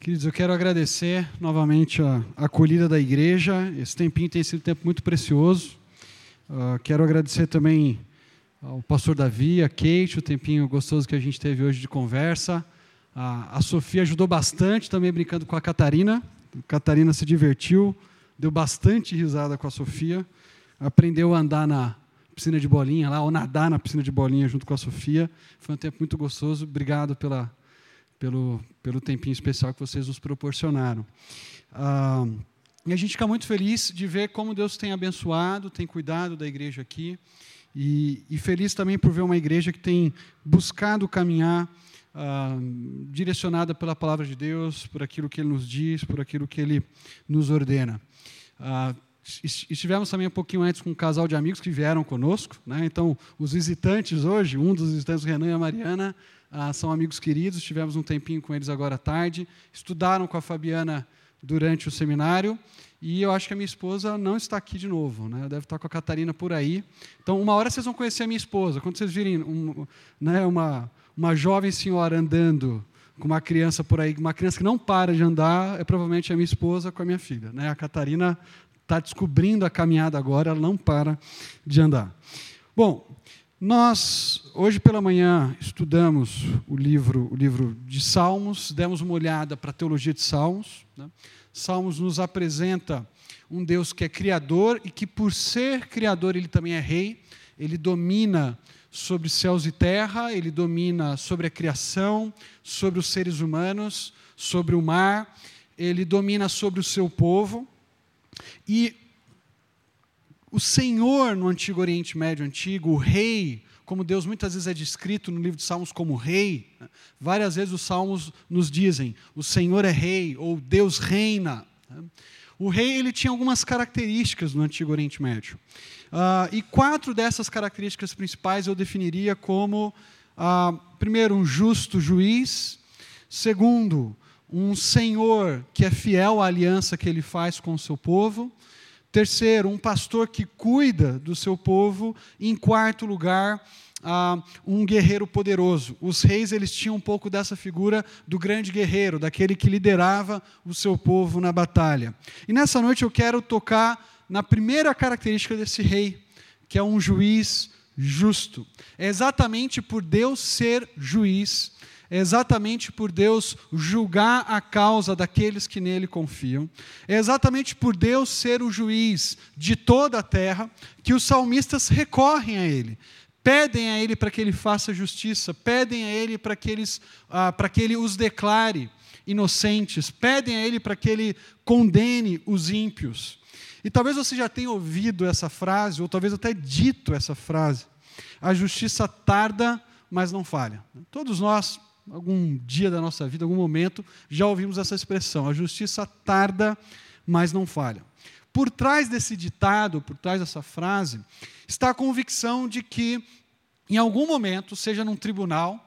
Queridos, eu quero agradecer novamente a acolhida da igreja. Esse tempinho tem sido um tempo muito precioso. Uh, quero agradecer também ao pastor Davi, a Kate, o tempinho gostoso que a gente teve hoje de conversa. Uh, a Sofia ajudou bastante também brincando com a Catarina. A Catarina se divertiu, deu bastante risada com a Sofia. Aprendeu a andar na piscina de bolinha lá, ou nadar na piscina de bolinha junto com a Sofia. Foi um tempo muito gostoso. Obrigado pela pelo, pelo tempinho especial que vocês nos proporcionaram. Ah, e a gente fica muito feliz de ver como Deus tem abençoado, tem cuidado da igreja aqui, e, e feliz também por ver uma igreja que tem buscado caminhar ah, direcionada pela palavra de Deus, por aquilo que Ele nos diz, por aquilo que Ele nos ordena. Ah, estivemos também um pouquinho antes com um casal de amigos que vieram conosco, né? então os visitantes hoje, um dos visitantes, Renan e a Mariana, ah, são amigos queridos, tivemos um tempinho com eles agora à tarde, estudaram com a Fabiana durante o seminário, e eu acho que a minha esposa não está aqui de novo, né? deve estar com a Catarina por aí. Então, uma hora vocês vão conhecer a minha esposa, quando vocês virem um, né, uma, uma jovem senhora andando com uma criança por aí, uma criança que não para de andar, é provavelmente a minha esposa com a minha filha. Né? A Catarina está descobrindo a caminhada agora, ela não para de andar. Bom, nós, hoje pela manhã, estudamos o livro, o livro de Salmos, demos uma olhada para a teologia de Salmos. Né? Salmos nos apresenta um Deus que é criador e que, por ser criador, ele também é rei, ele domina sobre céus e terra, ele domina sobre a criação, sobre os seres humanos, sobre o mar, ele domina sobre o seu povo. E o Senhor no Antigo Oriente Médio Antigo, o rei, como Deus muitas vezes é descrito no livro de Salmos como rei, né? várias vezes os salmos nos dizem: o Senhor é rei ou Deus reina. Né? O rei ele tinha algumas características no Antigo Oriente Médio. Uh, e quatro dessas características principais eu definiria como, uh, primeiro, um justo juiz, segundo, um senhor que é fiel à aliança que ele faz com o seu povo, Terceiro, um pastor que cuida do seu povo. Em quarto lugar, uh, um guerreiro poderoso. Os reis eles tinham um pouco dessa figura do grande guerreiro, daquele que liderava o seu povo na batalha. E nessa noite eu quero tocar na primeira característica desse rei, que é um juiz justo. É exatamente por Deus ser juiz é exatamente por Deus julgar a causa daqueles que nele confiam, é exatamente por Deus ser o juiz de toda a terra que os salmistas recorrem a ele. Pedem a ele para que ele faça justiça, pedem a ele para que, eles, ah, para que ele os declare inocentes, pedem a ele para que ele condene os ímpios. E talvez você já tenha ouvido essa frase, ou talvez até dito essa frase: a justiça tarda, mas não falha. Todos nós algum dia da nossa vida, algum momento, já ouvimos essa expressão: a justiça tarda, mas não falha. Por trás desse ditado, por trás dessa frase, está a convicção de que, em algum momento, seja num tribunal,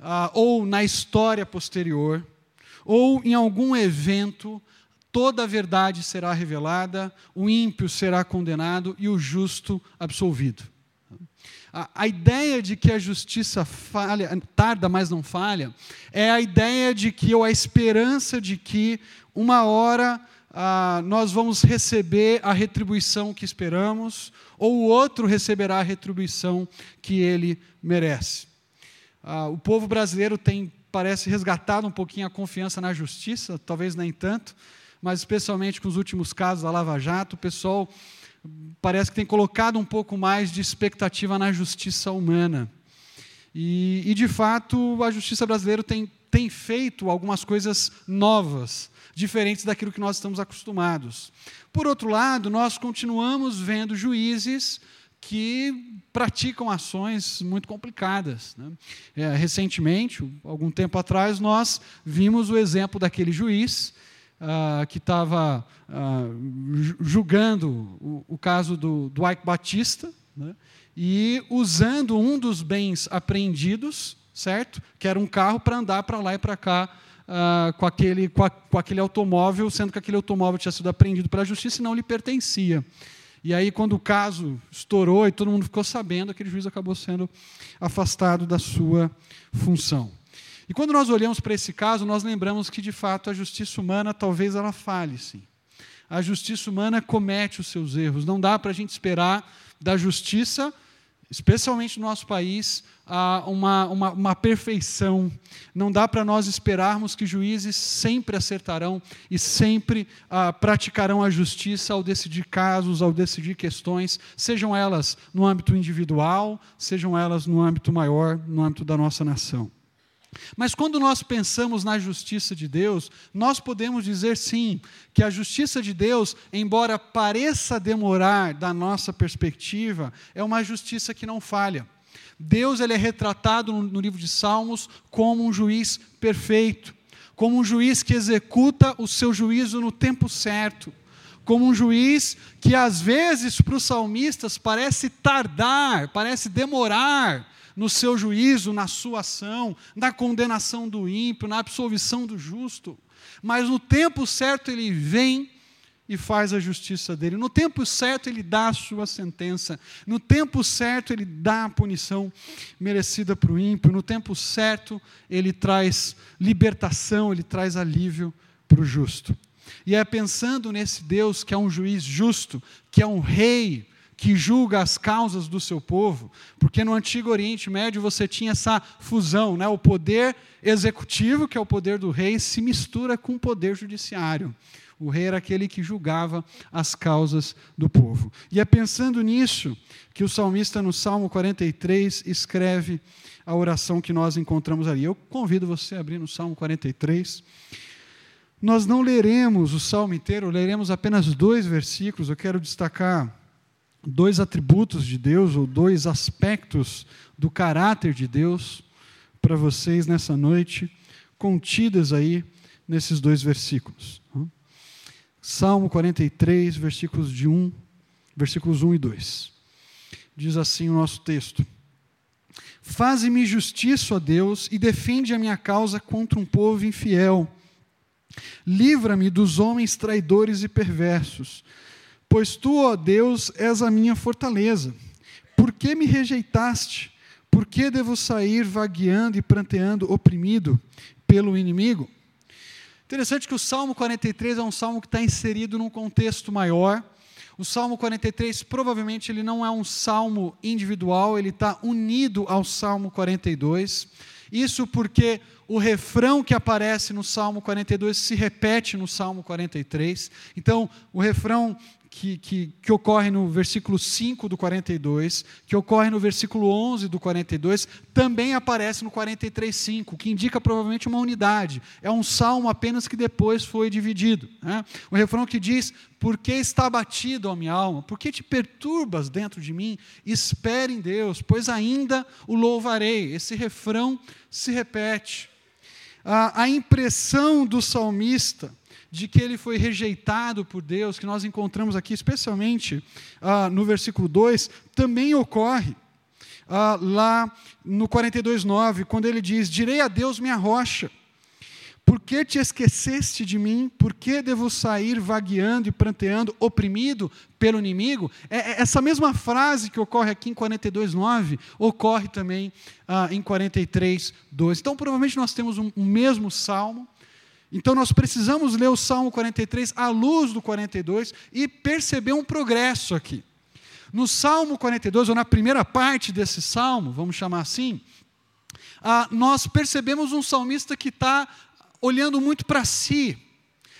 ah, ou na história posterior, ou em algum evento, toda a verdade será revelada, o ímpio será condenado e o justo absolvido. A, a ideia de que a justiça falha, tarda, mas não falha, é a ideia de que, ou a esperança de que, uma hora, ah, nós vamos receber a retribuição que esperamos, ou o outro receberá a retribuição que ele merece. Ah, o povo brasileiro tem, parece, resgatado um pouquinho a confiança na justiça, talvez nem tanto, mas especialmente com os últimos casos da Lava Jato, o pessoal parece que tem colocado um pouco mais de expectativa na justiça humana. E, e de fato, a justiça brasileira tem, tem feito algumas coisas novas, diferentes daquilo que nós estamos acostumados. Por outro lado, nós continuamos vendo juízes que praticam ações muito complicadas. Né? É, recentemente, algum tempo atrás, nós vimos o exemplo daquele juiz uh, que estava uh, julgando o, caso do, Ike Batista, né? e usando um dos bens apreendidos, certo? Que era um carro para andar para lá e para cá uh, com, aquele, com, a, com aquele automóvel, sendo que aquele automóvel tinha sido apreendido pela justiça e não lhe pertencia. E aí, quando o caso estourou e todo mundo ficou sabendo, aquele juiz acabou sendo afastado da sua função. E quando nós olhamos para esse caso, nós lembramos que, de fato, a justiça humana talvez ela falhe, sim. A justiça humana comete os seus erros. Não dá para a gente esperar da justiça especialmente no nosso país, uma, uma, uma perfeição. Não dá para nós esperarmos que juízes sempre acertarão e sempre ah, praticarão a justiça ao decidir casos, ao decidir questões, sejam elas no âmbito individual, sejam elas no âmbito maior, no âmbito da nossa nação. Mas quando nós pensamos na justiça de Deus, nós podemos dizer sim, que a justiça de Deus, embora pareça demorar da nossa perspectiva, é uma justiça que não falha. Deus ele é retratado no, livro de Salmos como um juiz perfeito, como um juiz que executa o seu juízo no tempo certo, como um juiz que às vezes para os salmistas parece tardar, parece demorar, no seu juízo, na sua ação, na condenação do ímpio, na absolvição do justo. Mas no tempo certo ele vem e faz a justiça dele. No tempo certo ele dá a sua sentença. No tempo certo ele dá a punição merecida para o ímpio. No tempo certo ele traz libertação, ele traz alívio para o justo. E é pensando nesse Deus que é um juiz justo, que é um rei que julga as causas do seu povo, porque no antigo Oriente Médio você tinha essa fusão, né? o poder executivo, que é o poder do rei, se mistura com o poder judiciário. O rei era aquele que julgava as causas do povo. E é pensando nisso que o salmista, no Salmo 43, escreve a oração que nós encontramos ali. Eu convido você a abrir no Salmo 43. Nós não leremos o salmo inteiro, leremos apenas dois versículos. Eu quero destacar dois atributos de Deus, ou dois aspectos do caráter de Deus para vocês nessa noite, contidas aí nesses dois versículos. Salmo 43, versículos de 1, versículos 1 e 2. Diz assim o nosso texto: Faze-me justiça, ó Deus, e defende a minha causa contra um povo infiel. Livra-me dos homens traidores e perversos Pois tu, ó Deus, és a minha fortaleza. Por que me rejeitaste? Por que devo sair vagueando e pranteando, oprimido pelo inimigo? Interessante que o Salmo 43 é um salmo que está inserido num contexto maior. O Salmo 43 provavelmente ele não é um salmo individual, ele está unido ao Salmo 42. Isso porque o refrão que aparece no Salmo 42 se repete no Salmo 43. Então, o refrão que, que, que, ocorre no versículo 5 do 42, que ocorre no versículo 11 do 42, também aparece no 43, 5, que indica provavelmente uma unidade. É um salmo apenas que depois foi dividido. Né? O refrão que diz: Por que está abatido, ó minha alma? Por que te perturbas dentro de mim? Espere em Deus, pois ainda o louvarei. Esse refrão se repete. A, a impressão do salmista de que ele foi rejeitado por Deus, que nós encontramos aqui, especialmente ah, no versículo 2, também ocorre ah, lá no 42,9, quando ele diz: Direi a Deus minha rocha. Por que te esqueceste de mim? Por que devo sair vagueando e pranteando, oprimido pelo inimigo? É, é essa mesma frase que ocorre aqui em 42,9 ocorre também ah, em 43,2. Então, provavelmente nós temos um, um mesmo salmo, então nós precisamos ler o Salmo 43 à luz do 42 e perceber um progresso aqui. No Salmo 42, ou na primeira parte desse salmo, vamos chamar assim, ah, nós percebemos um salmista que está olhando muito para si,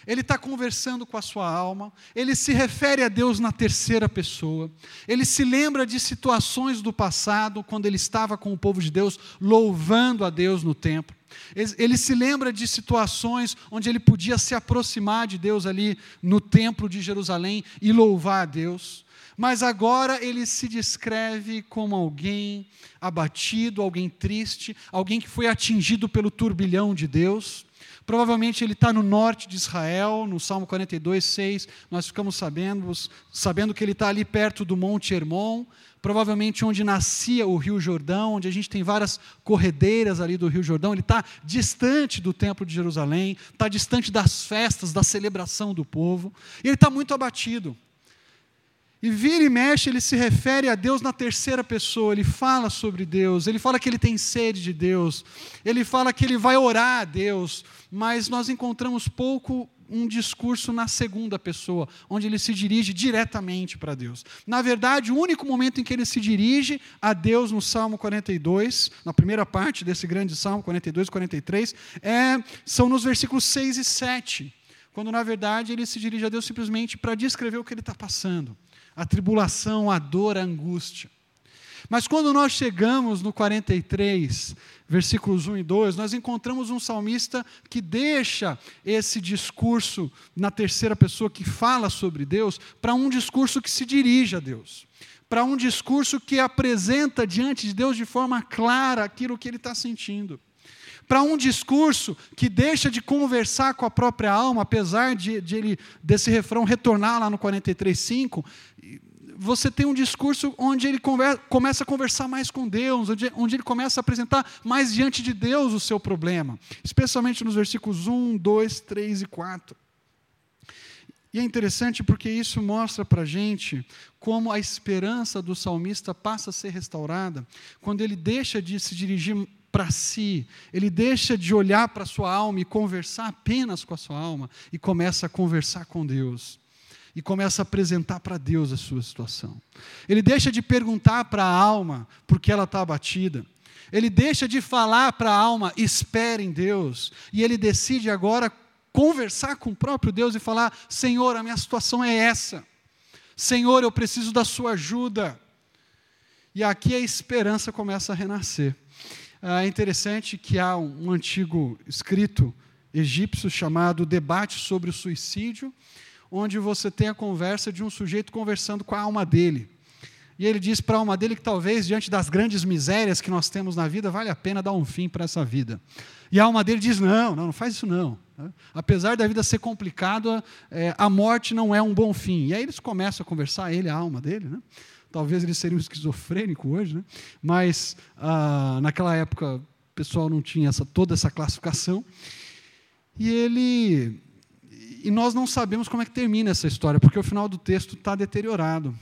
ele está conversando com a sua alma, ele se refere a Deus na terceira pessoa, ele se lembra de situações do passado, quando ele estava com o povo de Deus, louvando a Deus no templo. Ele se lembra de situações onde ele podia se aproximar de Deus ali no templo de Jerusalém e louvar a Deus. Mas agora ele se descreve como alguém abatido, alguém triste, alguém que foi atingido pelo turbilhão de Deus. Provavelmente ele está no norte de Israel, no Salmo 42, 6, nós ficamos sabendo, sabendo que ele está ali perto do Monte Hermon, provavelmente onde nascia o Rio Jordão, onde a gente tem várias corredeiras ali do Rio Jordão, ele está distante do Templo de Jerusalém, está distante das festas, da celebração do povo, e ele está muito abatido. E vira e mexe, ele se refere a Deus na terceira pessoa, ele fala sobre Deus, ele fala que ele tem sede de Deus, ele fala que ele vai orar a Deus, mas nós encontramos pouco um discurso na segunda pessoa, onde ele se dirige diretamente para Deus. Na verdade, o único momento em que ele se dirige a Deus no Salmo 42, na primeira parte desse grande Salmo 42 e 43, é, são nos versículos 6 e 7, quando na verdade ele se dirige a Deus simplesmente para descrever o que ele está passando a tribulação, a dor, a angústia. Mas quando nós chegamos no 43, versículos 1 e 2, nós encontramos um salmista que deixa esse discurso na terceira pessoa que fala sobre Deus para um discurso que se dirige a Deus. Para um discurso que apresenta diante de Deus de forma clara aquilo que ele está sentindo para um discurso que deixa de conversar com a própria alma, apesar de, de ele, desse refrão retornar lá no 43,5, você tem um discurso onde ele conversa, começa a conversar mais com Deus, onde, onde, ele começa a apresentar mais diante de Deus o seu problema, especialmente nos versículos 1, 2, 3 e 4. E é interessante porque isso mostra para a gente como a esperança do salmista passa a ser restaurada quando ele deixa de se dirigir para si, ele deixa de olhar para a sua alma e conversar apenas com a sua alma e começa a conversar com Deus. E começa a apresentar para Deus a sua situação. Ele deixa de perguntar para a alma por que ela está abatida. Ele deixa de falar para a alma, espere em Deus. E ele decide agora conversar com o próprio Deus e falar: Senhor, a minha situação é essa. Senhor, eu preciso da sua ajuda. E aqui a esperança começa a renascer. Ah, é interessante que há um antigo escrito egípcio chamado Debate sobre o Suicídio, onde você tem a conversa de um sujeito conversando com a alma dele. E ele diz para a alma dele que talvez, diante das grandes misérias que nós temos na vida, vale a pena dar um fim para essa vida. E a alma dele diz: não, não, não faz isso não. Apesar da vida ser complicada, é, a morte não é um bom fim. E aí eles começam a conversar, ele, a alma dele, né? Talvez ele seria um esquizofrênico hoje, né? mas ah, naquela época o pessoal não tinha essa, toda essa classificação. E ele. E nós não sabemos como é que termina essa história, porque o final do texto está deteriorado.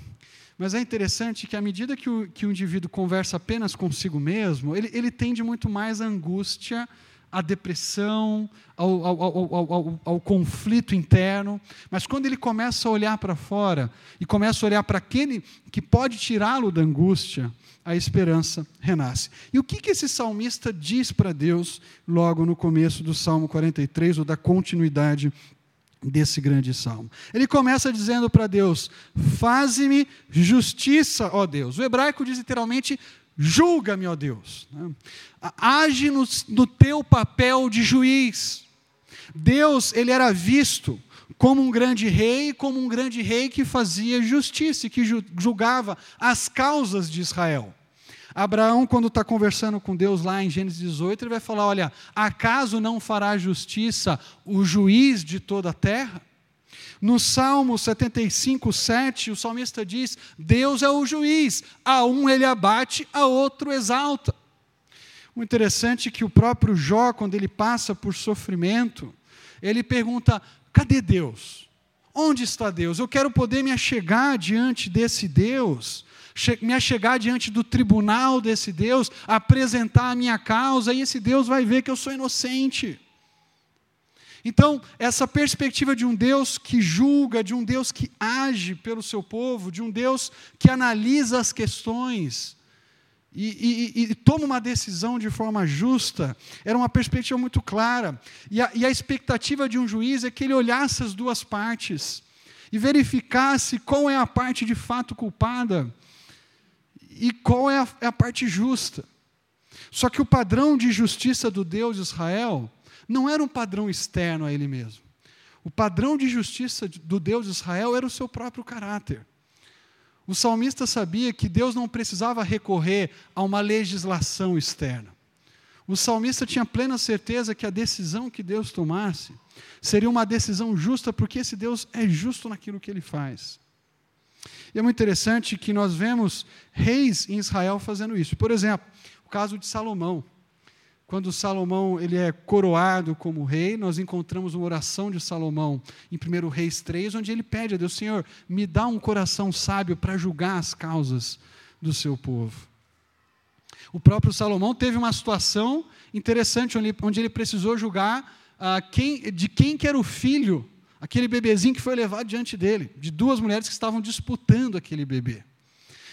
Mas é interessante que, à medida que o, que o indivíduo conversa apenas consigo mesmo, ele, ele tende muito mais à angústia à depressão, ao, ao, ao, ao, conflito interno, mas quando ele começa a olhar para fora e começa a olhar para aquele que pode tirá-lo da angústia, a esperança renasce. E o que, que esse salmista diz para Deus logo no começo do Salmo 43, ou da continuidade desse grande salmo. Ele começa dizendo para Deus: Faze-me justiça, ó Deus. O hebraico diz literalmente: Julga-me, ó Deus. Né? Age no, no teu papel de juiz. Deus, ele era visto como um grande rei, como um grande rei que fazia justiça, que julgava as causas de Israel. Abraão, quando está conversando com Deus lá em Gênesis 18, ele vai falar: Olha, acaso não fará justiça o juiz de toda a terra? No Salmo 75, 7, o salmista diz: Deus é o juiz, a um ele abate, a outro exalta. O interessante é que o próprio Jó, quando ele passa por sofrimento, ele pergunta: cadê Deus? Onde está Deus? Eu quero poder me achegar diante desse Deus, me achegar diante do tribunal desse Deus, apresentar a minha causa, e esse Deus vai ver que eu sou inocente. Então, essa perspectiva de um Deus que julga, de um Deus que age pelo seu povo, de um Deus que analisa as questões e, e, e toma uma decisão de forma justa, era uma perspectiva muito clara. E a, e a expectativa de um juiz é que ele olhasse as duas partes e verificasse qual é a parte de fato culpada e qual é a, é a parte justa. Só que o padrão de justiça do Deus de Israel não era um padrão externo a ele mesmo. O padrão de justiça do Deus de Israel era o seu próprio caráter. O salmista sabia que Deus não precisava recorrer a uma legislação externa. O salmista tinha plena certeza que a decisão que Deus tomasse seria uma decisão justa, porque esse Deus é justo naquilo que ele faz. E é muito interessante que nós vemos reis em Israel fazendo isso. Por exemplo, caso de Salomão. quando Salomão ele é coroado como rei, nós encontramos uma oração de Salomão em 1 Reis 3, onde ele pede a Deus, Senhor, me dá um coração sábio para julgar as causas do seu povo. O próprio Salomão teve uma situação interessante, onde, ele precisou julgar ah, quem, de quem que era o filho, aquele bebezinho que foi levado diante dele, de duas mulheres que estavam disputando aquele bebê.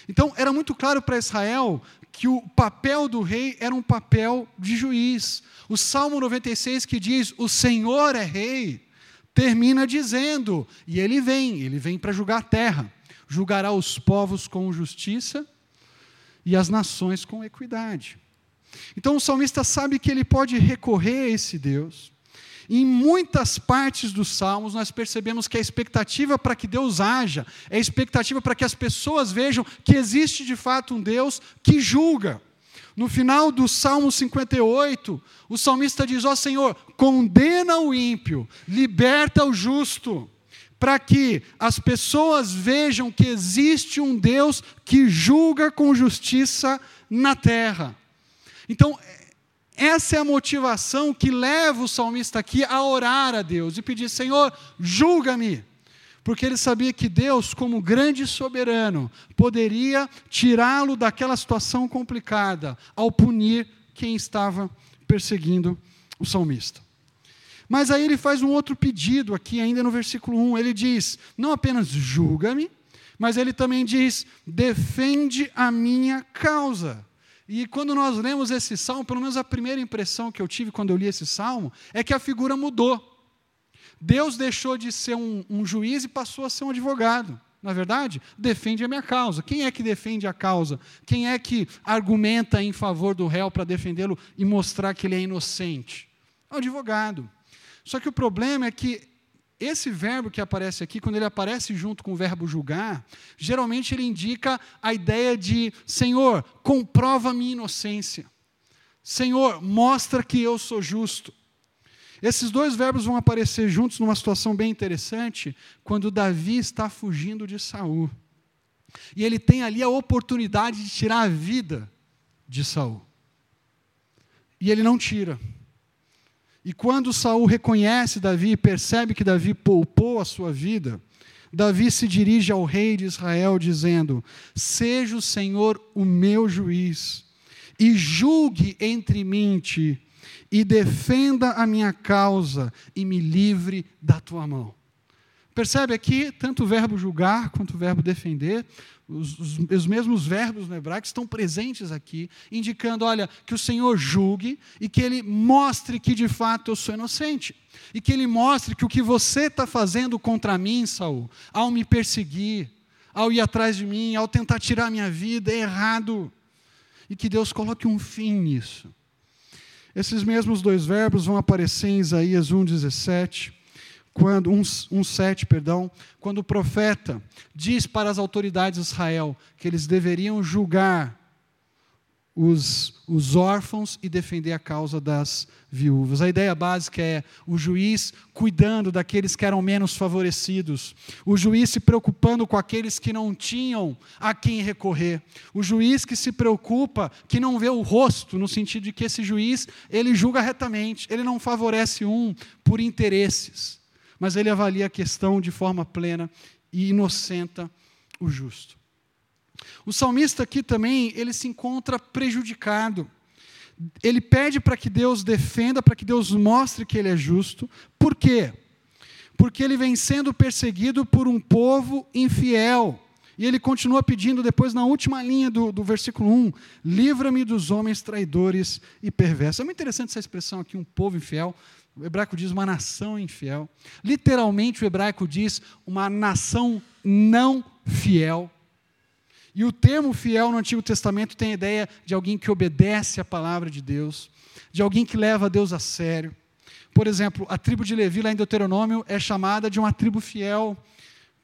Então, era muito claro para Israel que o papel do rei era um papel de juiz. O Salmo 96 que diz: "O Senhor é rei", termina dizendo, e ele vem, ele vem para julgar a terra, julgará os povos com justiça e as nações com equidade. Então o salmista sabe que ele pode recorrer a esse Deus. Em muitas partes dos salmos, nós percebemos que a expectativa para que Deus haja, é a expectativa para que as pessoas vejam que existe de fato um Deus que julga. No final do Salmo 58, o salmista diz: Ó oh, Senhor, condena o ímpio, liberta o justo, para que as pessoas vejam que existe um Deus que julga com justiça na terra. Então, essa é a motivação que leva o salmista aqui a orar a Deus e pedir: Senhor, julga-me. Porque ele sabia que Deus, como grande soberano, poderia tirá-lo daquela situação complicada ao punir quem estava perseguindo o salmista. Mas aí ele faz um outro pedido aqui, ainda no versículo 1. Ele diz: Não apenas julga-me, mas ele também diz: defende a minha causa. E quando nós lemos esse salmo, pelo menos a primeira impressão que eu tive quando eu li esse salmo, é que a figura mudou. Deus deixou de ser um, um juiz e passou a ser um advogado. Na é verdade, defende a minha causa. Quem é que defende a causa? Quem é que argumenta em favor do réu para defendê-lo e mostrar que ele é inocente? É o advogado. Só que o problema é que esse verbo que aparece aqui, quando ele aparece junto com o verbo julgar, geralmente ele indica a ideia de: Senhor, comprova a minha inocência. Senhor, mostra que eu sou justo. Esses dois verbos vão aparecer juntos numa situação bem interessante, quando Davi está fugindo de Saul. E ele tem ali a oportunidade de tirar a vida de Saul. E ele não tira. E quando Saul reconhece Davi e percebe que Davi poupou a sua vida, Davi se dirige ao rei de Israel dizendo: Seja o Senhor o meu juiz, e julgue entre mim e ti, e defenda a minha causa, e me livre da tua mão. Percebe aqui tanto o verbo julgar quanto o verbo defender os, os, os, mesmos verbos no hebraico estão presentes aqui, indicando, olha, que o Senhor julgue e que Ele mostre que de fato eu sou inocente. E que Ele mostre que o que você está fazendo contra mim, Saul, ao me perseguir, ao ir atrás de mim, ao tentar tirar minha vida, é errado. E que Deus coloque um fim nisso. Esses mesmos dois verbos vão aparecer em Isaías 1,17 quando um, um sete, perdão, quando o profeta diz para as autoridades de Israel que eles deveriam julgar os, os órfãos e defender a causa das viúvas. A ideia básica é o juiz cuidando daqueles que eram menos favorecidos, o juiz se preocupando com aqueles que não tinham a quem recorrer, o juiz que se preocupa, que não vê o rosto, no sentido de que esse juiz ele julga retamente, ele não favorece um por interesses mas ele avalia a questão de forma plena e inocenta o justo. O salmista aqui também, ele se encontra prejudicado. Ele pede para que Deus defenda, para que Deus mostre que ele é justo. Por quê? Porque ele vem sendo perseguido por um povo infiel. E ele continua pedindo depois na última linha do, do versículo 1: livra-me dos homens traidores e perversos. É muito interessante essa expressão aqui, um povo infiel. O hebraico diz uma nação infiel. Literalmente, o hebraico diz uma nação não fiel. E o termo fiel no Antigo Testamento tem a ideia de alguém que obedece à palavra de Deus, de alguém que leva Deus a sério. Por exemplo, a tribo de Levi, lá em Deuteronômio, é chamada de uma tribo fiel,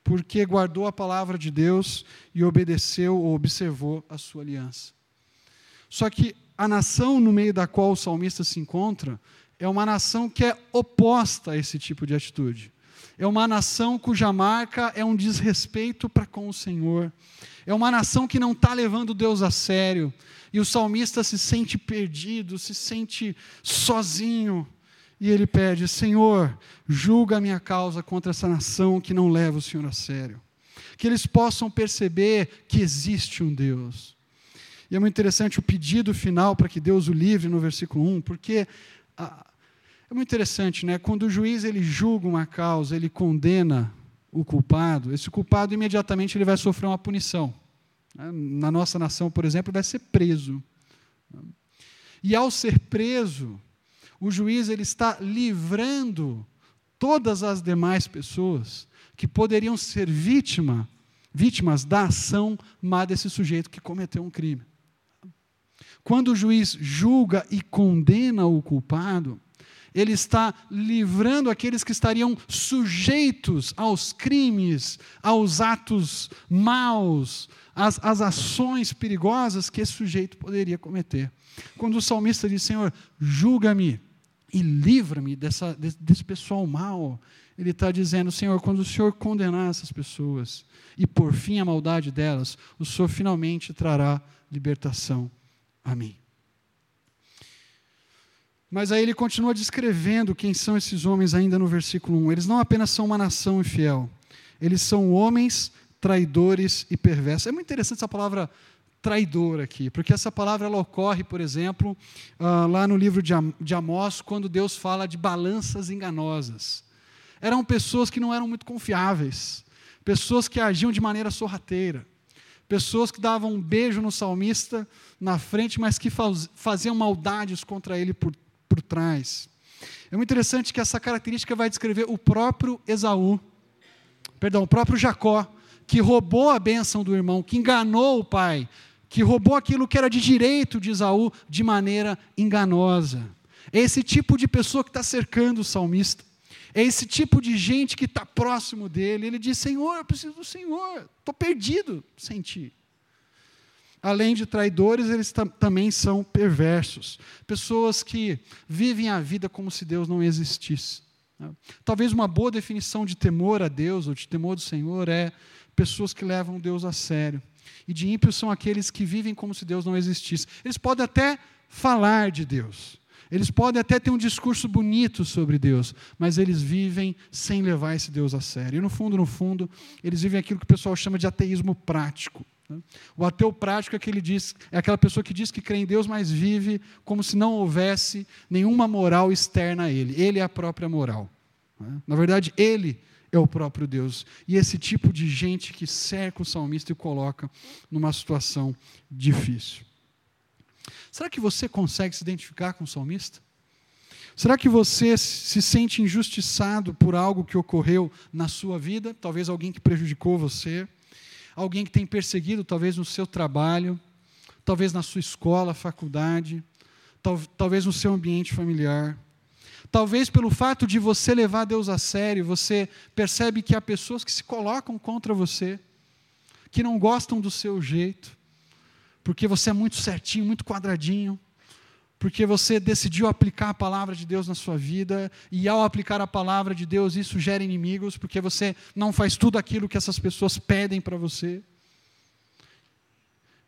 porque guardou a palavra de Deus e obedeceu ou observou a sua aliança. Só que a nação no meio da qual o salmista se encontra é uma nação que é oposta a esse tipo de atitude. é uma nação cuja marca é um desrespeito para com o Senhor. É uma nação que não está levando Deus a sério. E o salmista se sente perdido, se sente sozinho. E ele pede: Senhor, julga a minha causa contra essa nação que não leva o Senhor a sério. Que eles possam perceber que existe um Deus. E é muito interessante o pedido final para que Deus o livre no versículo 1, porque é muito interessante, né? Quando o juiz ele julga uma causa, ele condena o culpado, esse culpado imediatamente ele vai sofrer uma punição. Né? Na nossa nação, por exemplo, vai ser preso. E ao ser preso, o juiz ele está livrando todas as demais pessoas que poderiam ser vítima, vítimas da ação má desse sujeito que cometeu um crime. Quando o juiz julga e condena o culpado, ele está livrando aqueles que estariam sujeitos aos crimes, aos atos maus, às, às ações perigosas que esse sujeito poderia cometer. Quando o salmista diz: Senhor, julga-me e livra-me desse, desse pessoal mau, ele está dizendo: Senhor, quando o Senhor condenar essas pessoas e por fim a maldade delas, o Senhor finalmente trará libertação a mim. Mas aí ele continua descrevendo quem são esses homens ainda no versículo 1. Eles não apenas são uma nação infiel, eles são homens traidores e perversos. É muito interessante essa palavra traidor aqui, porque essa palavra ela ocorre, por exemplo, uh, lá no livro de Amós, quando Deus fala de balanças enganosas. Eram pessoas que não eram muito confiáveis, pessoas que agiam de maneira sorrateira, pessoas que davam um beijo no salmista na frente, mas que faz, faziam maldades contra ele por por trás. É muito interessante que essa característica vai descrever o próprio Esaú, perdão, o próprio Jacó, que roubou a bênção do irmão, que enganou o pai, que roubou aquilo que era de direito de Esaú de maneira enganosa. É esse tipo de pessoa que está cercando o salmista. É esse tipo de gente que está próximo dele. Ele diz: Senhor, eu preciso do Senhor, estou perdido sem ti além de traidores, eles também são perversos. Pessoas que vivem a vida como se Deus não existisse. Né? Talvez uma boa definição de temor a Deus ou de temor do Senhor é pessoas que levam Deus a sério. E de ímpios são aqueles que vivem como se Deus não existisse. Eles podem até falar de Deus. Eles podem até ter um discurso bonito sobre Deus, mas eles vivem sem levar esse Deus a sério. E no fundo, no fundo, eles vivem aquilo que o pessoal chama de ateísmo prático. Né? O ateu prático é, aquele diz, é aquela pessoa que diz que crê em Deus, mas vive como se não houvesse nenhuma moral externa a ele. Ele é a própria moral. Né? Na verdade, ele é o próprio Deus. E esse tipo de gente que cerca o salmista e coloca numa situação difícil. Será que você consegue se identificar com o salmista? Será que você se sente injustiçado por algo que ocorreu na sua vida? Talvez alguém que prejudicou você? alguém que tem perseguido, talvez no seu trabalho, talvez na sua escola, faculdade, tal, talvez no seu ambiente familiar. Talvez pelo fato de você levar Deus a sério, você percebe que há pessoas que se colocam contra você, que não gostam do seu jeito, porque você é muito certinho, muito quadradinho, porque você decidiu aplicar a palavra de Deus na sua vida, e ao aplicar a palavra de Deus, isso gera inimigos, porque você não faz tudo aquilo que essas pessoas pedem para você.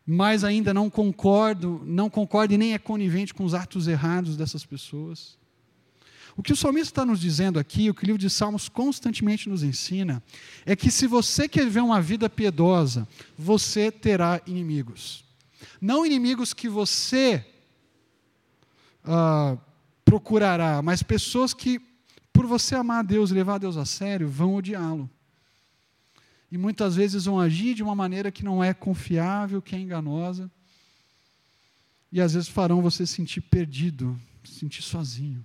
Mas ainda não concordo, não concorda e nem é conivente com os atos errados dessas pessoas. O que o salmista está nos dizendo aqui, o que o livro de Salmos constantemente nos ensina, é que se você quer viver uma vida piedosa, você terá inimigos. Não inimigos que você uh, procurará, mas pessoas que, por você amar a Deus e levar a Deus a sério, vão odiá-lo. E muitas vezes vão agir de uma maneira que não é confiável, que é enganosa. E às vezes farão você sentir perdido, sentir sozinho.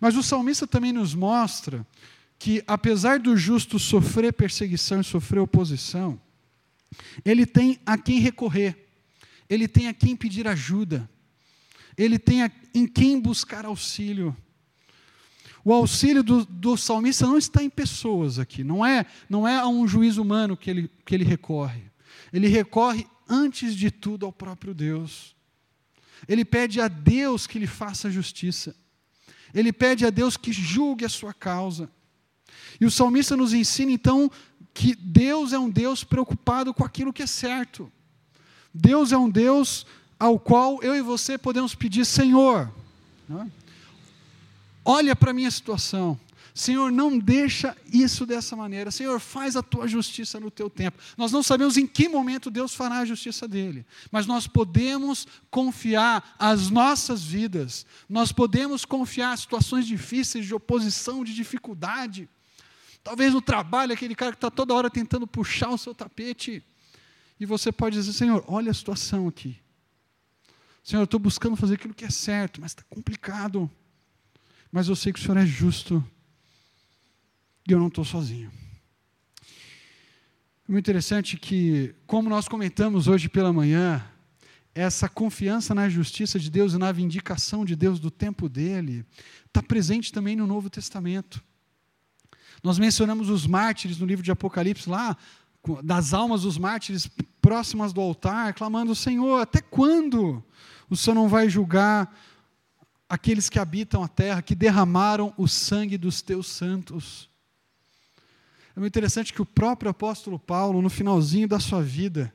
Mas o salmista também nos mostra que, apesar do justo sofrer perseguição e sofrer oposição, ele tem a quem recorrer, ele tem a quem pedir ajuda ele tem em quem buscar auxílio. O auxílio do, do, salmista não está em pessoas aqui, não é, não é a um juiz humano que ele, que ele recorre. Ele recorre, antes de tudo, ao próprio Deus. Ele pede a Deus que lhe faça justiça. Ele pede a Deus que julgue a sua causa. E o salmista nos ensina então que Deus é um Deus preocupado com aquilo que é certo. Deus é um Deus ao qual eu e você podemos pedir, Senhor, né? olha para a minha situação. Senhor, não deixa isso dessa maneira. Senhor, faz a tua justiça no teu tempo. Nós não sabemos em que momento Deus fará a justiça dele, mas nós podemos confiar as nossas vidas, nós podemos confiar situações difíceis, de oposição, de dificuldade. Talvez no trabalho, aquele cara que está toda hora tentando puxar o seu tapete. E você pode dizer, Senhor, olha a situação aqui. Senhor, eu estou buscando fazer aquilo que é certo, mas está complicado. Mas eu sei que o Senhor é justo. E eu não estou sozinho. É muito interessante que, como nós comentamos hoje pela manhã, essa confiança na justiça de Deus e na vindicação de Deus do tempo dele, está presente também no Novo Testamento. Nós mencionamos os mártires no livro de Apocalipse, lá, das almas dos mártires próximas do altar, clamando: Senhor, até quando o Senhor não vai julgar aqueles que habitam a terra, que derramaram o sangue dos teus santos? É muito interessante que o próprio apóstolo Paulo, no finalzinho da sua vida,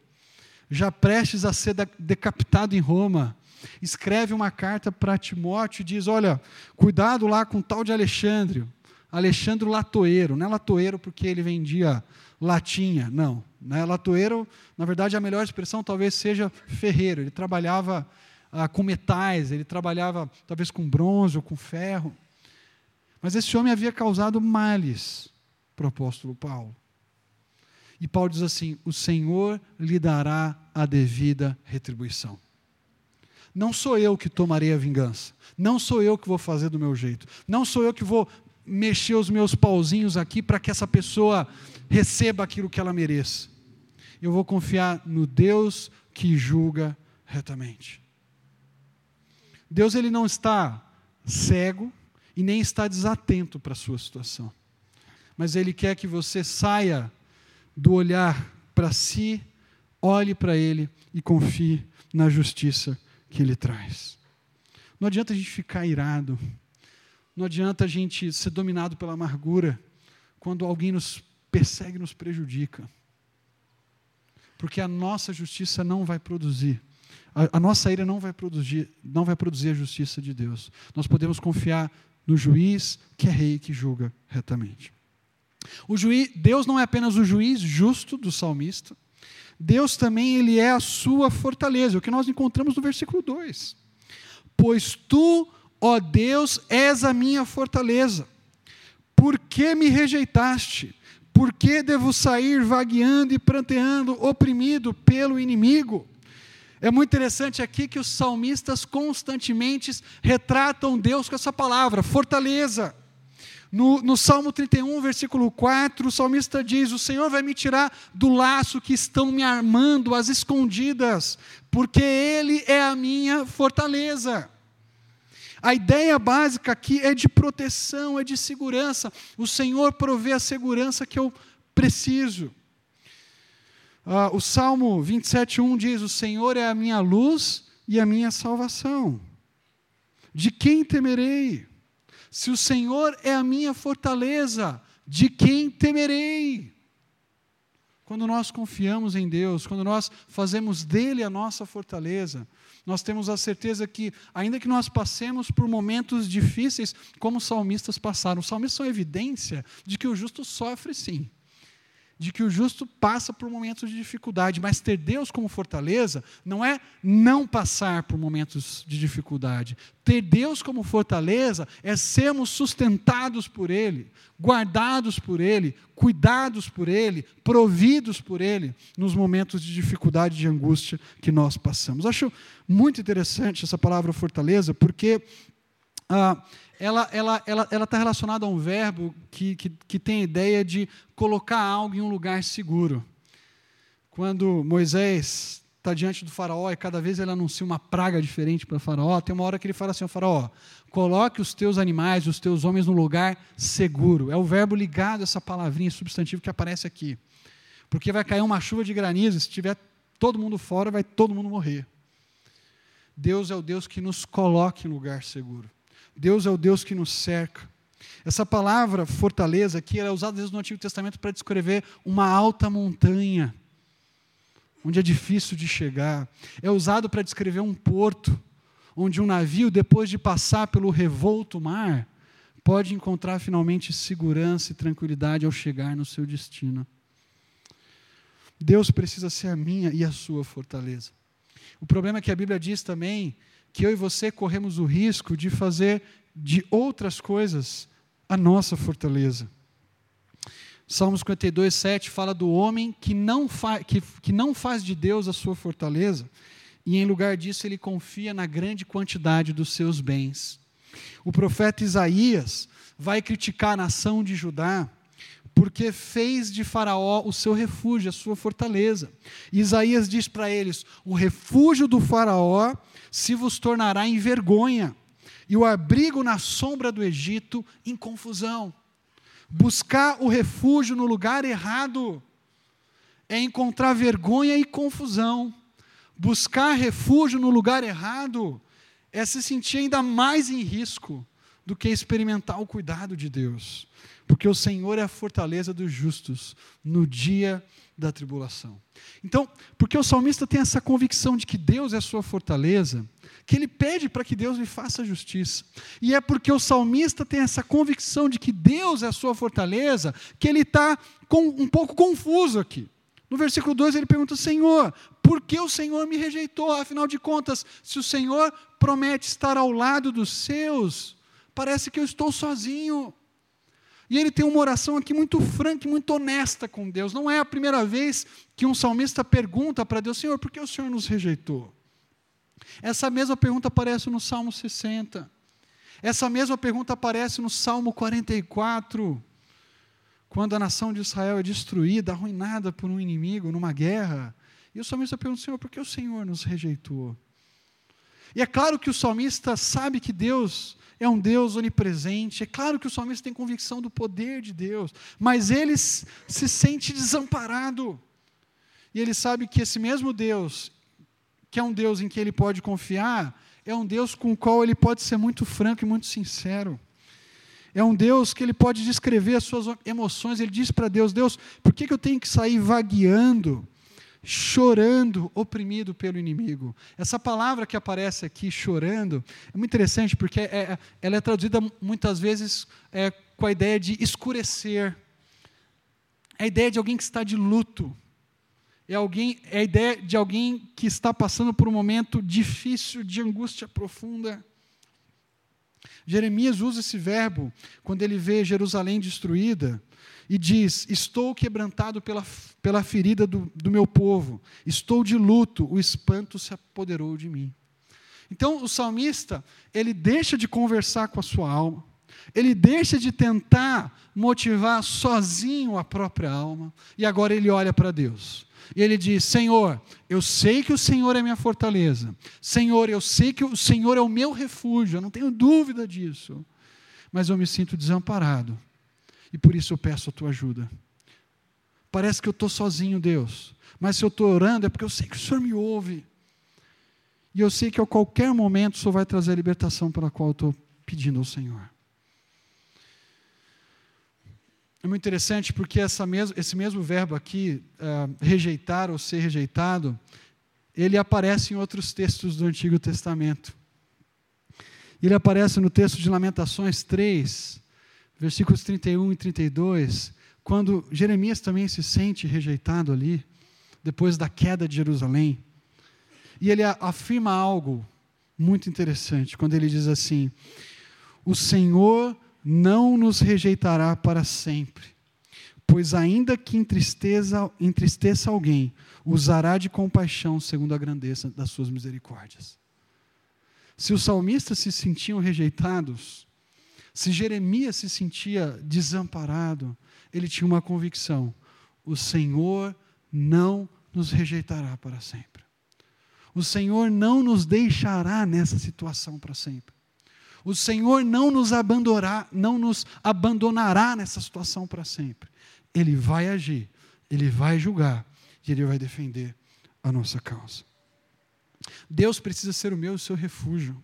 já prestes a ser decapitado em Roma, escreve uma carta para Timóteo e diz: Olha, cuidado lá com o tal de Alexandre, Alexandre Latoeiro. Não é Latoeiro porque ele vendia latinha, não. Né? Latoeiro, na verdade, a melhor expressão talvez seja ferreiro. Ele trabalhava ah, com metais, ele trabalhava talvez com bronze ou com ferro. Mas esse homem havia causado males para o apóstolo Paulo. E Paulo diz assim: O Senhor lhe dará a devida retribuição. Não sou eu que tomarei a vingança. Não sou eu que vou fazer do meu jeito. Não sou eu que vou mexer os meus pauzinhos aqui para que essa pessoa receba aquilo que ela mereça. Eu vou confiar no Deus que julga retamente. Deus ele não está cego e nem está desatento para a sua situação. Mas ele quer que você saia do olhar para si, olhe para ele e confie na justiça que ele traz. Não adianta a gente ficar irado, não adianta a gente ser dominado pela amargura quando alguém nos persegue, nos prejudica. Porque a nossa justiça não vai produzir, a, a nossa ira não vai produzir, não vai produzir a justiça de Deus. Nós podemos confiar no juiz que é rei que julga retamente. O juiz, Deus não é apenas o juiz justo do salmista, Deus também ele é a sua fortaleza, o que nós encontramos no versículo 2. Pois tu Ó Deus, és a minha fortaleza. Por que me rejeitaste? Por que devo sair vagueando e pranteando, oprimido pelo inimigo? É muito interessante aqui que os salmistas constantemente retratam Deus com essa palavra, fortaleza. No, no, Salmo 31, versículo 4, o salmista diz: O Senhor vai me tirar do laço que estão me armando, as escondidas, porque Ele é a minha fortaleza. A ideia básica aqui é de proteção, é de segurança. O Senhor provê a segurança que eu preciso. Ah, o Salmo 27,1 diz: O Senhor é a minha luz e a minha salvação. De quem temerei? Se o Senhor é a minha fortaleza, de quem temerei? Quando nós confiamos em Deus, quando nós fazemos dele a nossa fortaleza, nós temos a certeza que, ainda que nós passemos por momentos difíceis, como os salmistas passaram, os salmistas são evidência de que o justo sofre sim de que o justo passa por momentos de dificuldade, mas ter Deus como fortaleza não é não passar por momentos de dificuldade. Ter Deus como fortaleza é sermos sustentados por Ele, guardados por Ele, cuidados por Ele, providos por Ele nos momentos de dificuldade e de angústia que nós passamos. Acho muito interessante essa palavra fortaleza, porque. Ah, ela ela ela ela está relacionada a um verbo que, que, que tem a ideia de colocar algo em um lugar seguro. Quando Moisés está diante do faraó e cada vez ele anuncia uma praga diferente para o faraó, tem uma hora que ele fala assim ao faraó, coloque os teus animais, os teus homens no lugar seguro. É o verbo ligado a essa palavrinha substantivo que aparece aqui. Porque vai cair uma chuva de granizo, se tiver todo mundo fora, vai todo mundo morrer. Deus é o Deus que nos coloca em lugar seguro. Deus é o Deus que nos cerca. Essa palavra fortaleza aqui é usada às vezes no Antigo Testamento para descrever uma alta montanha, onde é difícil de chegar. É usado para descrever um porto, onde um navio, depois de passar pelo revolto mar, pode encontrar finalmente segurança e tranquilidade ao chegar no seu destino. Deus precisa ser a minha e a sua fortaleza. O problema é que a Bíblia diz também que eu e você corremos o risco de fazer de outras coisas a nossa fortaleza. Salmo 52, 7 fala do homem que não, que, que não faz de Deus a sua fortaleza, e em lugar disso ele confia na grande quantidade dos seus bens. O profeta Isaías vai criticar a nação de Judá, porque fez de Faraó o seu refúgio, a sua fortaleza. Isaías diz para eles: o refúgio do Faraó se vos tornará em vergonha, e o abrigo na sombra do Egito em confusão. Buscar o refúgio no lugar errado é encontrar vergonha e confusão. Buscar refúgio no lugar errado é se sentir ainda mais em risco do que experimentar o cuidado de Deus porque o Senhor é a fortaleza dos justos no dia da tribulação. Então, porque o salmista tem essa convicção de que Deus é a sua fortaleza, que ele pede para que Deus lhe faça justiça. E é porque o salmista tem essa convicção de que Deus é a sua fortaleza, que ele está um pouco confuso aqui. No versículo 2 ele pergunta: Senhor, por que o Senhor me rejeitou? Afinal de contas, se o Senhor promete estar ao lado dos seus, parece que eu estou sozinho. E ele tem uma oração aqui muito franca e muito honesta com Deus. Não é a primeira vez que um salmista pergunta para Deus: Senhor, por que o Senhor nos rejeitou? Essa mesma pergunta aparece no Salmo 60. Essa mesma pergunta aparece no Salmo 44, quando a nação de Israel é destruída, arruinada por um inimigo, numa guerra. E o salmista pergunta: Senhor, por que o Senhor nos rejeitou? E é claro que o salmista sabe que Deus é um Deus onipresente. É claro que o salmista tem convicção do poder de Deus, mas ele se sente desamparado. E ele sabe que esse mesmo Deus, que é um Deus em que ele pode confiar, é um Deus com o qual ele pode ser muito franco e muito sincero. É um Deus que ele pode descrever as suas emoções. Ele diz para Deus: Deus, por que, que eu tenho que sair vagueando? Chorando, oprimido pelo inimigo. Essa palavra que aparece aqui, chorando, é muito interessante porque é, é, ela é traduzida muitas vezes é, com a ideia de escurecer. É a ideia de alguém que está de luto. É, alguém, é a ideia de alguém que está passando por um momento difícil, de angústia profunda. Jeremias usa esse verbo quando ele vê Jerusalém destruída e diz: Estou quebrantado pela, pela ferida do, do meu povo, estou de luto, o espanto se apoderou de mim. Então, o salmista, ele deixa de conversar com a sua alma, ele deixa de tentar motivar sozinho a própria alma, e agora ele olha para Deus. E ele diz: Senhor, eu sei que o Senhor é minha fortaleza. Senhor, eu sei que o Senhor é o meu refúgio, eu não tenho dúvida disso. Mas eu me sinto desamparado e por isso eu peço a tua ajuda. Parece que eu estou sozinho, Deus, mas se eu estou orando é porque eu sei que o Senhor me ouve. E eu sei que a qualquer momento o Senhor vai trazer a libertação pela qual eu estou pedindo ao Senhor. É muito interessante porque mes esse mesmo verbo aqui, uh, rejeitar ou ser rejeitado, ele aparece em outros textos do Antigo Testamento. Ele aparece no texto de Lamentações 3, versículos 31 e 32, quando Jeremias também se sente rejeitado ali, depois da queda de Jerusalém. E ele afirma algo muito interessante, quando ele diz assim: O Senhor não nos rejeitará para sempre, pois ainda que entristeça, entristeça alguém, usará de compaixão segundo a grandeza das suas misericórdias. Se os salmistas se sentiam rejeitados, se Jeremias se sentia desamparado, ele tinha uma convicção: o Senhor não nos rejeitará para sempre. O Senhor não nos deixará nessa situação para sempre. O Senhor não nos abandonará, não nos abandonará nessa situação para sempre. Ele vai agir, ele vai julgar e ele vai defender a nossa causa. Deus precisa ser o meu e o seu refúgio.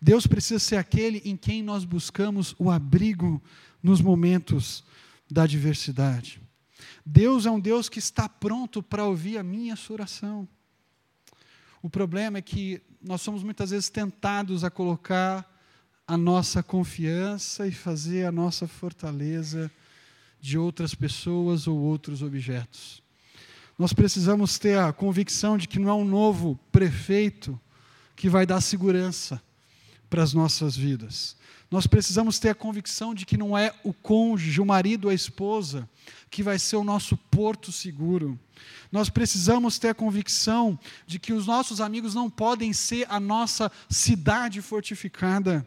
Deus precisa ser aquele em quem nós buscamos o abrigo nos momentos da adversidade. Deus é um Deus que está pronto para ouvir a minha oração. O problema é que nós somos muitas vezes tentados a colocar a nossa confiança e fazer a nossa fortaleza de outras pessoas ou outros objetos. Nós precisamos ter a convicção de que não é um novo prefeito que vai dar segurança para as nossas vidas. Nós precisamos ter a convicção de que não é o cônjuge, o marido, a esposa, que vai ser o nosso porto seguro. Nós precisamos ter a convicção de que os nossos amigos não podem ser a nossa cidade fortificada.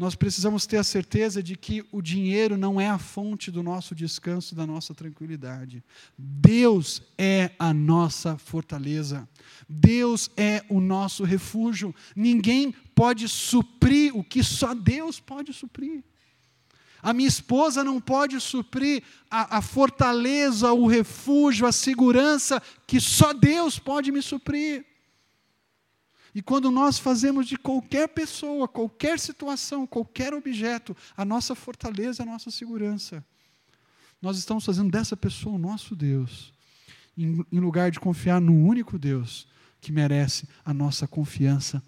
Nós precisamos ter a certeza de que o dinheiro não é a fonte do nosso descanso, da nossa tranquilidade. Deus é a nossa fortaleza. Deus é o nosso refúgio. Ninguém pode suprir o que só Deus pode suprir. A minha esposa não pode suprir a, a, fortaleza, o refúgio, a segurança que só Deus pode me suprir. E quando nós fazemos de qualquer pessoa, qualquer situação, qualquer objeto, a nossa fortaleza, a nossa segurança, nós estamos fazendo dessa pessoa o nosso Deus, em, lugar de confiar no único Deus que merece a nossa confiança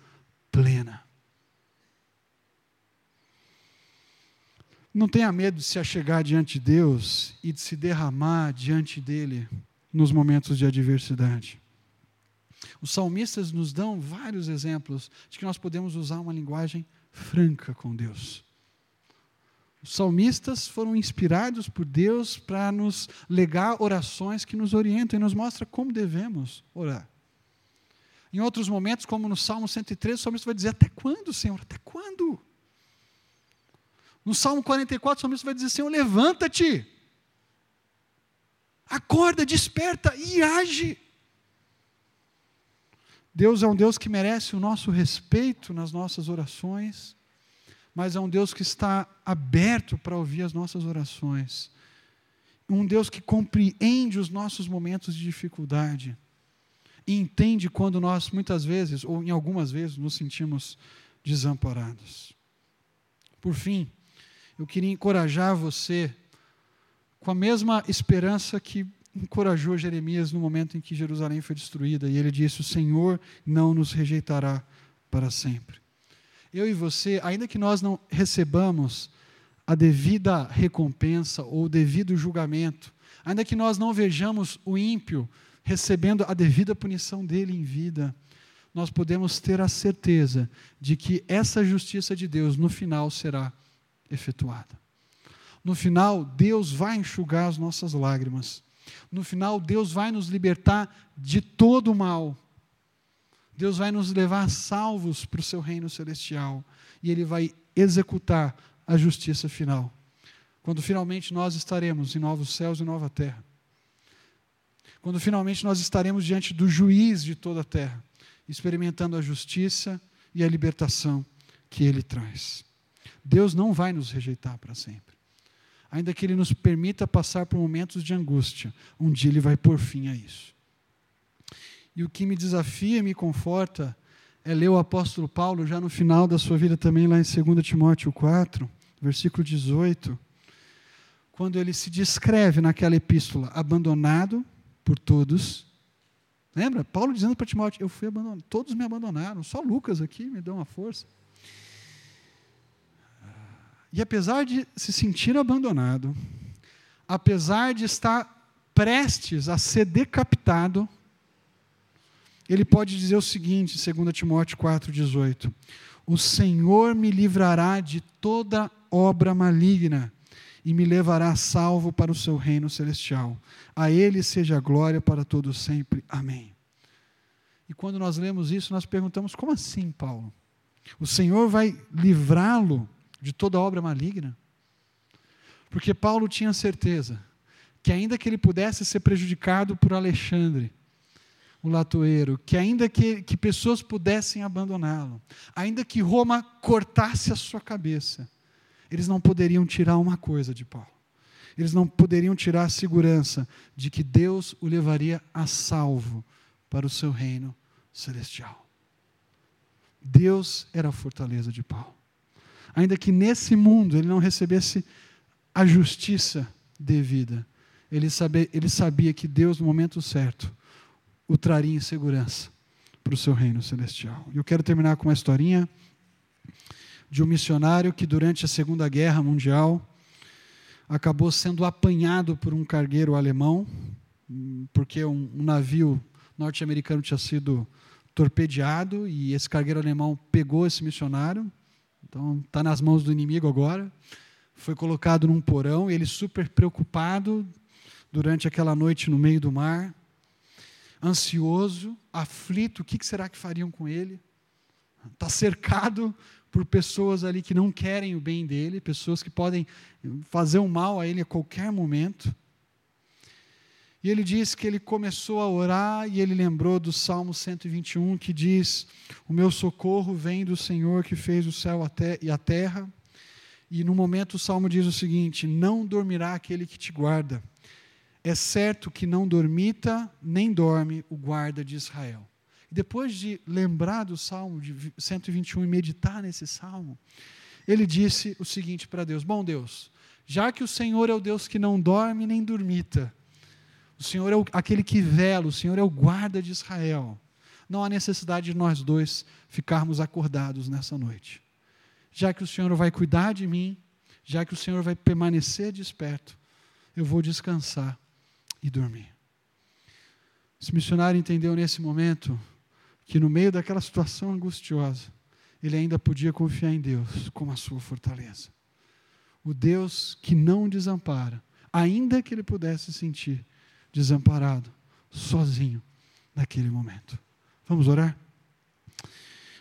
plena. Não tenha medo de se achegar diante de Deus e de se derramar diante dele nos momentos de adversidade. Os salmistas nos dão vários exemplos de que nós podemos usar uma linguagem franca com Deus. Os salmistas foram inspirados por Deus para nos legar orações que nos orientam e nos mostram como devemos orar. Em outros momentos, como no Salmo 103, o salmista vai dizer: Até quando, Senhor? Até quando? No Salmo 44, o salmista vai dizer: Senhor, levanta-te, acorda, desperta e age. Deus é um Deus que merece o nosso respeito nas nossas orações, mas é um Deus que está aberto para ouvir as nossas orações. Um Deus que compreende os nossos momentos de dificuldade e entende quando nós, muitas vezes, ou em algumas vezes, nos sentimos desamparados. Por fim, eu queria encorajar você com a mesma esperança que encorajou Jeremias no momento em que Jerusalém foi destruída, e ele disse: O Senhor não nos rejeitará para sempre. Eu e você, ainda que nós não recebamos a devida recompensa ou o devido julgamento, ainda que nós não vejamos o ímpio recebendo a devida punição dele em vida, nós podemos ter a certeza de que essa justiça de Deus no final será efetuada. No final, Deus vai enxugar as nossas lágrimas no final, Deus vai nos libertar de todo o mal. Deus vai nos levar salvos para o seu reino celestial. E Ele vai executar a justiça final. Quando finalmente nós estaremos em novos céus e nova terra. Quando finalmente nós estaremos diante do juiz de toda a terra, experimentando a justiça e a libertação que Ele traz. Deus não vai nos rejeitar para sempre ainda que Ele nos permita passar por momentos de angústia, um dia Ele vai pôr fim a isso. E o que me desafia e me conforta é ler o apóstolo Paulo já no final da sua vida também, lá em 2 Timóteo 4, versículo 18, quando ele se descreve naquela epístola, abandonado por todos. Lembra? Paulo dizendo para Timóteo: Eu fui abandonado, todos me abandonaram, só Lucas aqui me deu uma força. E apesar de se sentir abandonado, apesar de estar prestes a ser decapitado, ele pode dizer o seguinte, 2 Timóteo 4,18: O Senhor me livrará de toda obra maligna e me levará salvo para o seu reino celestial. A Ele seja a glória para todos sempre. Amém. E quando nós lemos isso, nós perguntamos: como assim, Paulo? O Senhor vai livrá-lo de toda obra maligna. Porque Paulo tinha certeza que, ainda que ele pudesse ser prejudicado por Alexandre, o latoeiro, que ainda que, que pessoas pudessem abandoná-lo, ainda que Roma cortasse a sua cabeça, eles não poderiam tirar uma coisa de Paulo. Eles não poderiam tirar a segurança de que Deus o levaria a salvo para o seu reino celestial. Deus era a fortaleza de Paulo. Ainda que nesse mundo ele não recebesse a justiça devida, ele sabia, ele sabia que Deus, no momento certo, o traria em segurança para o seu reino celestial. Eu quero terminar com uma historinha de um missionário que, durante a Segunda Guerra Mundial, acabou sendo apanhado por um cargueiro alemão, porque um, um navio norte-americano tinha sido torpedeado e esse cargueiro alemão pegou esse missionário. Então, está nas mãos do inimigo agora. Foi colocado num porão, ele super preocupado durante aquela noite no meio do mar, ansioso, aflito, o que será que fariam com ele? Está cercado por pessoas ali que não querem o bem dele, pessoas que podem fazer um mal a ele a qualquer momento. E ele diz que ele começou a orar e ele lembrou do Salmo 121 que diz: O meu socorro vem do Senhor que fez o céu e a terra. E no momento o salmo diz o seguinte: Não dormirá aquele que te guarda. É certo que não dormita nem dorme o guarda de Israel. E depois de lembrar do salmo de 121 e meditar nesse salmo, ele disse o seguinte para Deus: Bom Deus, já que o Senhor é o Deus que não dorme nem dormita, o Senhor é o, aquele que vela, o Senhor é o guarda de Israel. Não há necessidade de nós dois ficarmos acordados nessa noite. Já que o Senhor vai cuidar de mim, já que o Senhor vai permanecer desperto, eu vou descansar e dormir. Esse missionário entendeu nesse momento que no meio daquela situação angustiosa, ele ainda podia confiar em Deus como a sua fortaleza. O Deus que não desampara, ainda que ele pudesse sentir desamparado, sozinho, naquele momento. Vamos orar?